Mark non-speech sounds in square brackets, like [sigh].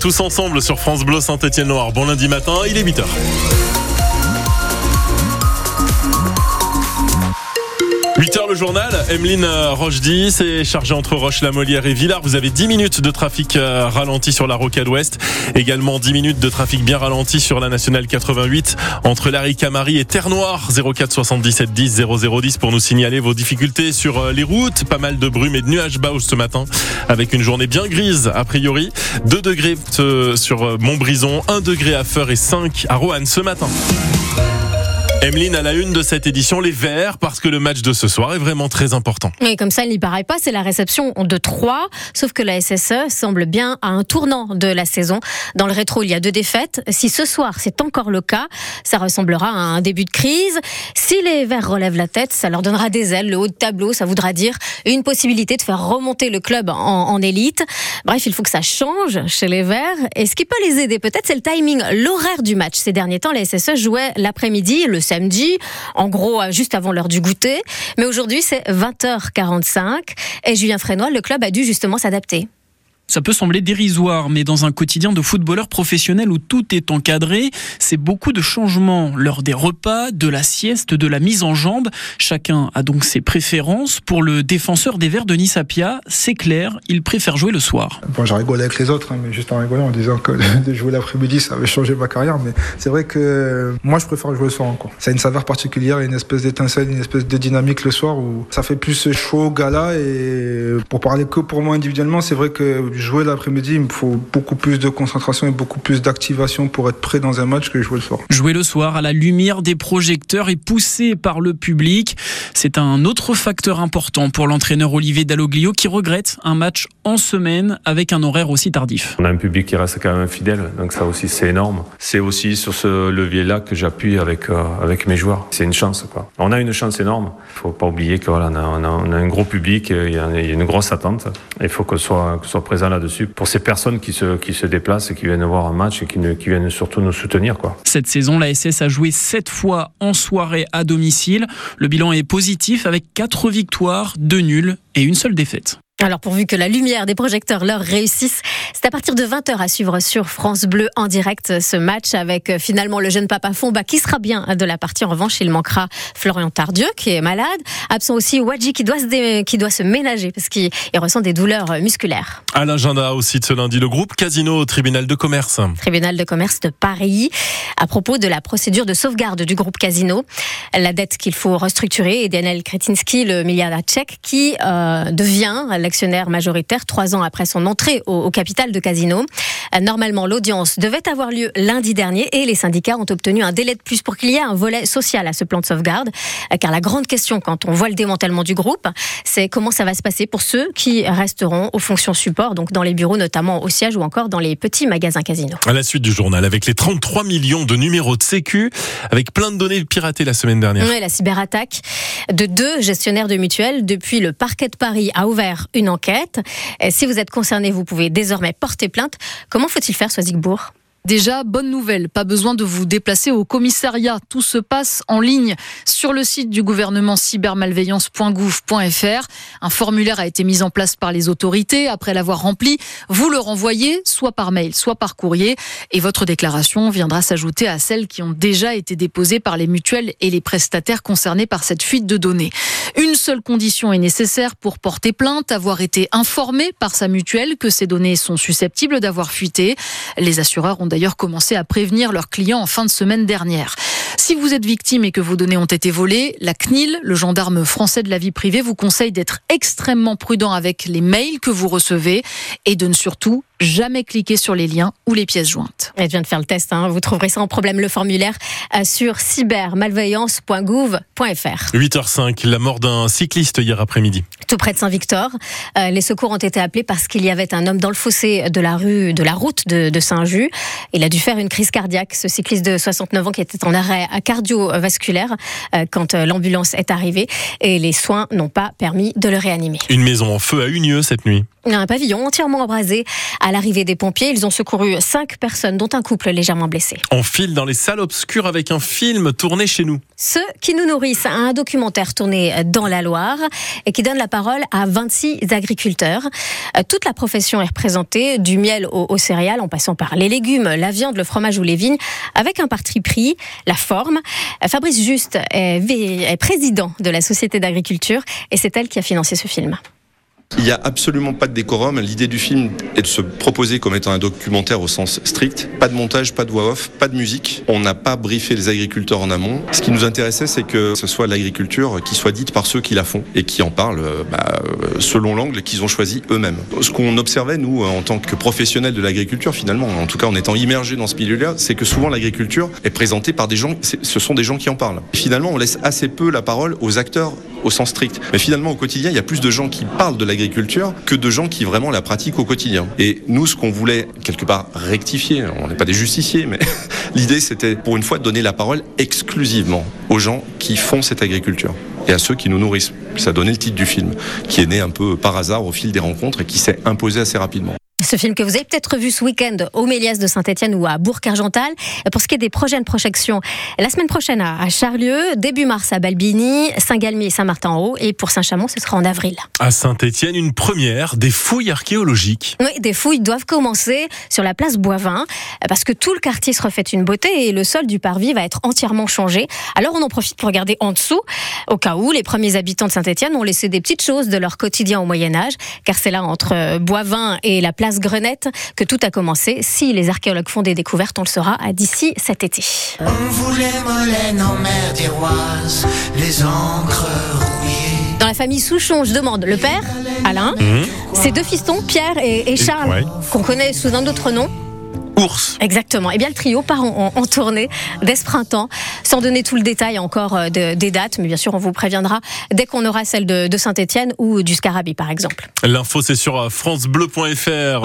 tous ensemble sur France Bleu Saint-Étienne-Noir. Bon lundi matin, il est 8h. 8h le journal, Emeline euh, Rochdy, c'est chargé entre Roche-la-Molière et Villars. Vous avez 10 minutes de trafic euh, ralenti sur la rocade ouest. Également 10 minutes de trafic bien ralenti sur la nationale 88 entre Larry Camari et Terre-Noire 04 77 10 0010 pour nous signaler vos difficultés sur euh, les routes. Pas mal de brume et de nuages bas ce matin avec une journée bien grise a priori. 2 degrés sur Montbrison, 1 degré à Feur et 5 à Roanne ce matin. Emeline à la une de cette édition, les Verts, parce que le match de ce soir est vraiment très important. Et comme ça, il n'y paraît pas, c'est la réception de 3, sauf que la SSE semble bien à un tournant de la saison. Dans le rétro, il y a deux défaites. Si ce soir, c'est encore le cas, ça ressemblera à un début de crise. Si les Verts relèvent la tête, ça leur donnera des ailes. Le haut de tableau, ça voudra dire une possibilité de faire remonter le club en, en élite. Bref, il faut que ça change chez les Verts. Et ce qui peut les aider, peut-être, c'est le timing, l'horaire du match. Ces derniers temps, la SSE jouait l'après-midi, le samedi, en gros juste avant l'heure du goûter. Mais aujourd'hui, c'est 20h45 et Julien Frénois, le club a dû justement s'adapter. Ça peut sembler dérisoire, mais dans un quotidien de footballeur professionnel où tout est encadré, c'est beaucoup de changements. L'heure des repas, de la sieste, de la mise en jambe. Chacun a donc ses préférences. Pour le défenseur des Verts, Denis Sapia, c'est clair, il préfère jouer le soir. Bon, j'ai rigolé avec les autres, hein, mais juste en rigolant en disant que [laughs] de jouer l'après-midi, ça avait changé ma carrière. Mais c'est vrai que moi, je préfère jouer le soir. Ça a une saveur particulière, une espèce d'étincelle, une espèce de dynamique le soir où ça fait plus chaud, gala. Et pour parler que pour moi individuellement, c'est vrai que jouer l'après-midi, il me faut beaucoup plus de concentration et beaucoup plus d'activation pour être prêt dans un match que jouer le soir. Jouer le soir à la lumière des projecteurs et poussé par le public, c'est un autre facteur important pour l'entraîneur Olivier Dalloglio qui regrette un match en semaine avec un horaire aussi tardif. On a un public qui reste quand même fidèle, donc ça aussi c'est énorme. C'est aussi sur ce levier-là que j'appuie avec, euh, avec mes joueurs. C'est une chance. Quoi. On a une chance énorme. Il faut pas oublier qu'on a, on a, on a, un gros public, il y a, une grosse attente. Il faut qu'on soit, soit présent là-dessus pour ces personnes qui se, déplacent et qui viennent voir un match et qui, ne, qui viennent surtout nous soutenir. Cette saison, la SS a joué 7 fois en soirée à domicile. Le bilan est positif avec 4 victoires, 2 nuls et une seule défaite. Alors pourvu que la lumière des projecteurs leur réussisse, c'est à partir de 20h à suivre sur France Bleu en direct ce match avec euh, finalement le jeune papa Fomba qui sera bien de la partie. En revanche, il manquera Florian Tardieu qui est malade, absent aussi Wadji qui doit se, qui doit se ménager parce qu'il ressent des douleurs euh, musculaires. À l'agenda aussi de ce lundi, le groupe Casino au tribunal de commerce. Tribunal de commerce de Paris à propos de la procédure de sauvegarde du groupe Casino, la dette qu'il faut restructurer et Daniel Kretinsky, le milliardaire tchèque qui euh, devient actionnaire majoritaire trois ans après son entrée au, capital de Casino. Euh, normalement, l'audience devait avoir lieu lundi dernier et les syndicats ont obtenu un délai de plus pour qu'il y ait un volet social à ce plan de sauvegarde. Euh, car la grande question quand on voit le démantèlement du groupe, c'est comment ça va se passer pour ceux qui resteront aux fonctions support, donc dans les bureaux, notamment au siège ou encore dans les petits magasins Casino. À la suite du journal, avec les 33 millions de numéros de sécu, avec plein de données piratées la semaine dernière. Oui, la cyberattaque de deux gestionnaires de mutuelles depuis le parquet de Paris a ouvert une enquête. Si vous êtes concerné, vous pouvez désormais porter plainte. Comment faut-il faire, Soisigbourg Déjà, bonne nouvelle, pas besoin de vous déplacer au commissariat. Tout se passe en ligne sur le site du gouvernement cybermalveillance.gouv.fr. Un formulaire a été mis en place par les autorités. Après l'avoir rempli, vous le renvoyez soit par mail, soit par courrier. Et votre déclaration viendra s'ajouter à celles qui ont déjà été déposées par les mutuelles et les prestataires concernés par cette fuite de données. Une seule condition est nécessaire pour porter plainte, avoir été informé par sa mutuelle que ces données sont susceptibles d'avoir fuité. Les assureurs ont d'ailleurs commencé à prévenir leurs clients en fin de semaine dernière. Si vous êtes victime et que vos données ont été volées, la CNIL, le gendarme français de la vie privée, vous conseille d'être extrêmement prudent avec les mails que vous recevez et de ne surtout jamais cliquer sur les liens ou les pièces jointes. Elle vient de faire le test, hein. vous trouverez sans problème le formulaire euh, sur cybermalveillance.gouv.fr. 8h05, la mort d'un cycliste hier après-midi. Tout près de Saint-Victor. Euh, les secours ont été appelés parce qu'il y avait un homme dans le fossé de la rue, de la route de, de Saint-Just. Il a dû faire une crise cardiaque. Ce cycliste de 69 ans qui était en arrêt arrêt cardiovasculaire euh, quand euh, l'ambulance est arrivée et les soins n'ont pas permis de le réanimer. Une maison en feu à Unieux cette nuit. Un pavillon entièrement embrasé. À l'arrivée des pompiers, ils ont secouru cinq personnes, dont un couple légèrement blessé. On file dans les salles obscures avec un film tourné chez nous. Ceux qui nous nourrissent, un documentaire tourné dans la Loire et qui donne la parole à 26 agriculteurs. Euh, toute la profession est représentée, du miel aux, céréales, en passant par les légumes, la viande, le fromage ou les vignes, avec un parti pris, la Fabrice Juste est président de la Société d'agriculture et c'est elle qui a financé ce film. Il n'y a absolument pas de décorum. L'idée du film est de se proposer comme étant un documentaire au sens strict. Pas de montage, pas de voix off, pas de musique. On n'a pas briefé les agriculteurs en amont. Ce qui nous intéressait, c'est que ce soit l'agriculture qui soit dite par ceux qui la font et qui en parlent euh, bah, euh, selon l'angle qu'ils ont choisi eux-mêmes. Ce qu'on observait, nous, en tant que professionnels de l'agriculture, finalement, en tout cas en étant immergés dans ce milieu-là, c'est que souvent l'agriculture est présentée par des gens, ce sont des gens qui en parlent. finalement, on laisse assez peu la parole aux acteurs au sens strict. Mais finalement, au quotidien, il y a plus de gens qui parlent de l'agriculture que de gens qui vraiment la pratiquent au quotidien. Et nous, ce qu'on voulait quelque part rectifier, on n'est pas des justiciers, mais [laughs] l'idée, c'était pour une fois de donner la parole exclusivement aux gens qui font cette agriculture et à ceux qui nous nourrissent. Ça donnait le titre du film, qui est né un peu par hasard au fil des rencontres et qui s'est imposé assez rapidement. Ce film que vous avez peut-être vu ce week-end au Méliès de Saint-Etienne ou à Bourg-Argental. Pour ce qui est des prochaines projections, la semaine prochaine à Charlieu, début mars à Balbini, Saint-Galmier et Saint-Martin-en-Haut, et pour Saint-Chamond, ce sera en avril. À Saint-Etienne, une première, des fouilles archéologiques. Oui, des fouilles doivent commencer sur la place Boivin, parce que tout le quartier se refait une beauté et le sol du parvis va être entièrement changé. Alors on en profite pour regarder en dessous, au cas où les premiers habitants de Saint-Etienne ont laissé des petites choses de leur quotidien au Moyen-Âge, car c'est là entre Boivin et la place Grenette que tout a commencé. Si les archéologues font des découvertes, on le saura d'ici cet été. On voulait Molène en mer d'Iroise, les encres rouillées. Dans la famille Souchon, je demande le père, Alain, mmh. ses deux fistons, Pierre et, Charles, qu'on connaît sous un autre nom. Exactement. Et eh bien le trio part en, tournée dès ce printemps, sans donner tout le détail encore euh, des dates, mais bien sûr on vous préviendra dès qu'on aura celle de, de Saint-Étienne ou du Scarabée par exemple. L'info c'est sur euh, francebleu.fr.